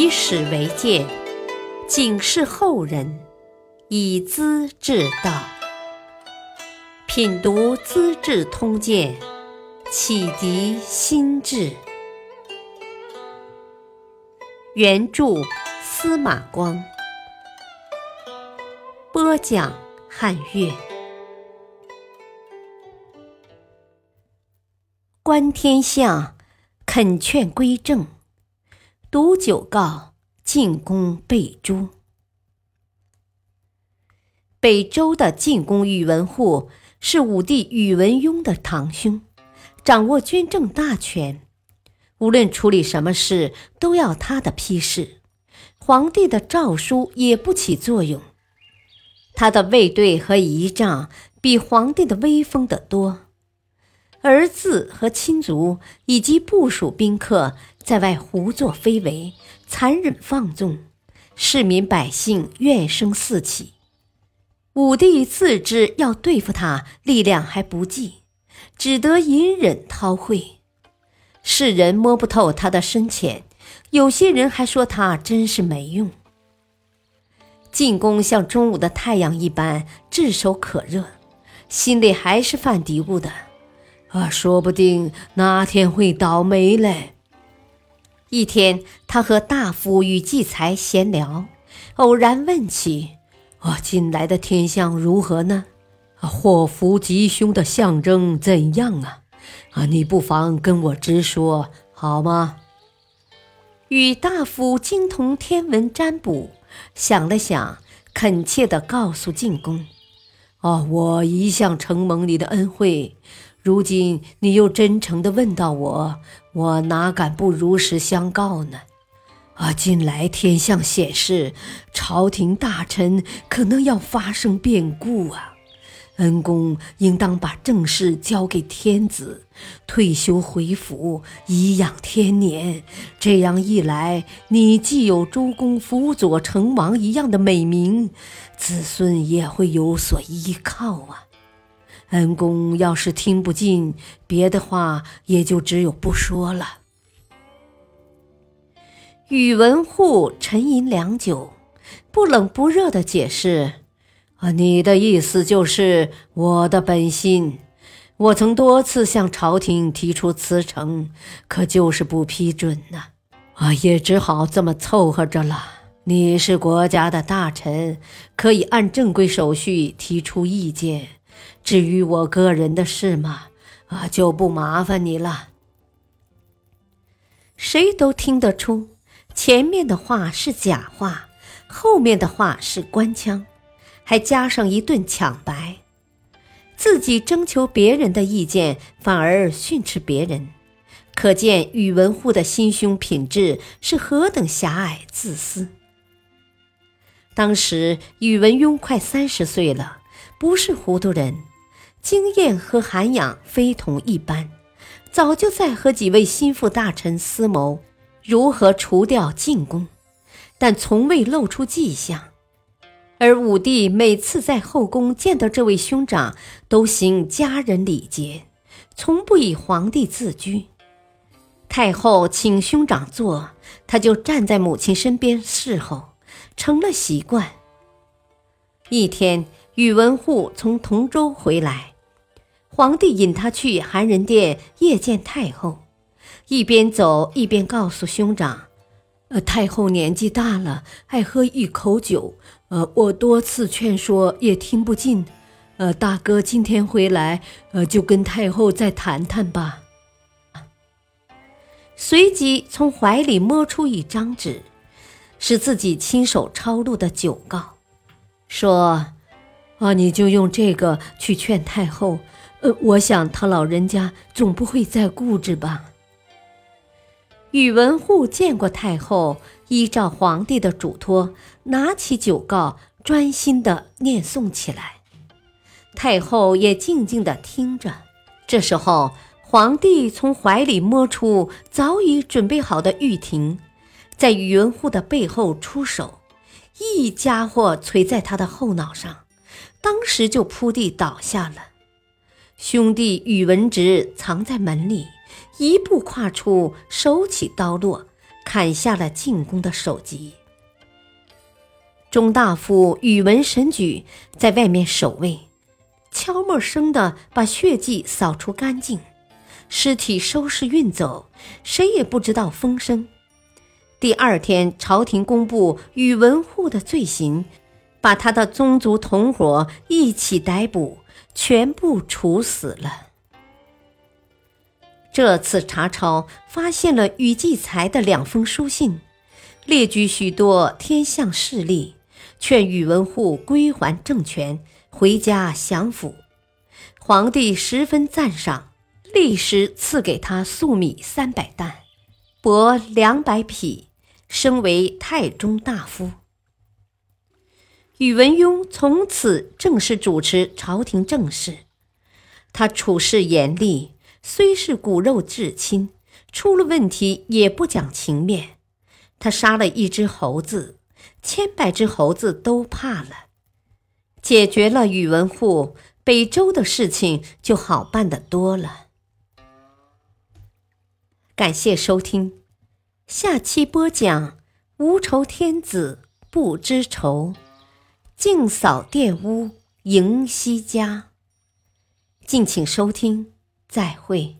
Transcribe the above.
以史为鉴，警示后人，以资治道。品读《资治通鉴》，启迪心智。原著司马光，播讲汉乐。观天象，恳劝归正。读九告，进攻北诸。北周的进攻宇文护是武帝宇文邕的堂兄，掌握军政大权，无论处理什么事都要他的批示，皇帝的诏书也不起作用。他的卫队和仪仗比皇帝的威风得多。儿子和亲族以及部属宾客在外胡作非为、残忍放纵，市民百姓怨声四起。武帝自知要对付他力量还不济，只得隐忍韬晦。世人摸不透他的深浅，有些人还说他真是没用。进攻像中午的太阳一般炙手可热，心里还是犯嘀咕的。啊，说不定哪天会倒霉嘞。一天，他和大夫与季才闲聊，偶然问起：“啊，近来的天象如何呢？啊，祸福吉凶的象征怎样啊？啊，你不妨跟我直说好吗？”与大夫精通天文占卜，想了想，恳切地告诉进公：“啊，我一向承蒙你的恩惠。”如今你又真诚地问到我，我哪敢不如实相告呢？啊，近来天象显示，朝廷大臣可能要发生变故啊！恩公应当把政事交给天子，退休回府，颐养天年。这样一来，你既有周公辅佐成王一样的美名，子孙也会有所依靠啊！恩公要是听不进，别的话也就只有不说了。宇文护沉吟良久，不冷不热的解释：“啊，你的意思就是我的本心。我曾多次向朝廷提出辞呈，可就是不批准呢。啊，也只好这么凑合着了。你是国家的大臣，可以按正规手续提出意见。”至于我个人的事嘛，啊，就不麻烦你了。谁都听得出，前面的话是假话，后面的话是官腔，还加上一顿抢白。自己征求别人的意见，反而训斥别人，可见宇文护的心胸品质是何等狭隘自私。当时宇文邕快三十岁了。不是糊涂人，经验和涵养非同一般，早就在和几位心腹大臣思谋如何除掉进宫，但从未露出迹象。而武帝每次在后宫见到这位兄长，都行家人礼节，从不以皇帝自居。太后请兄长坐，他就站在母亲身边侍候，成了习惯。一天。宇文护从同州回来，皇帝引他去寒人殿谒见太后，一边走一边告诉兄长：“呃，太后年纪大了，爱喝一口酒。呃，我多次劝说也听不进。呃，大哥今天回来，呃，就跟太后再谈谈吧。”随即从怀里摸出一张纸，是自己亲手抄录的酒告，说。啊，你就用这个去劝太后。呃，我想他老人家总不会再固执吧。宇文护见过太后，依照皇帝的嘱托，拿起酒告，专心的念诵起来。太后也静静的听着。这时候，皇帝从怀里摸出早已准备好的玉婷，在宇文护的背后出手，一家伙捶在他的后脑上。当时就扑地倒下了。兄弟宇文直藏在门里，一步跨出，手起刀落，砍下了进宫的首级。中大夫宇文神举在外面守卫，悄没声的把血迹扫除干净，尸体收拾运走，谁也不知道风声。第二天，朝廷公布宇文护的罪行，把他的宗族同伙一起逮捕，全部处死了。这次查抄发现了宇继才的两封书信，列举许多天象事例。劝宇文护归还政权，回家享福。皇帝十分赞赏，立时赐给他粟米三百担，帛两百匹，升为太中大夫。宇文邕从此正式主持朝廷政事。他处事严厉，虽是骨肉至亲，出了问题也不讲情面。他杀了一只猴子。千百只猴子都怕了，解决了宇文护，北周的事情就好办得多了。感谢收听，下期播讲无仇天子不知仇，净扫殿屋迎西家。敬请收听，再会。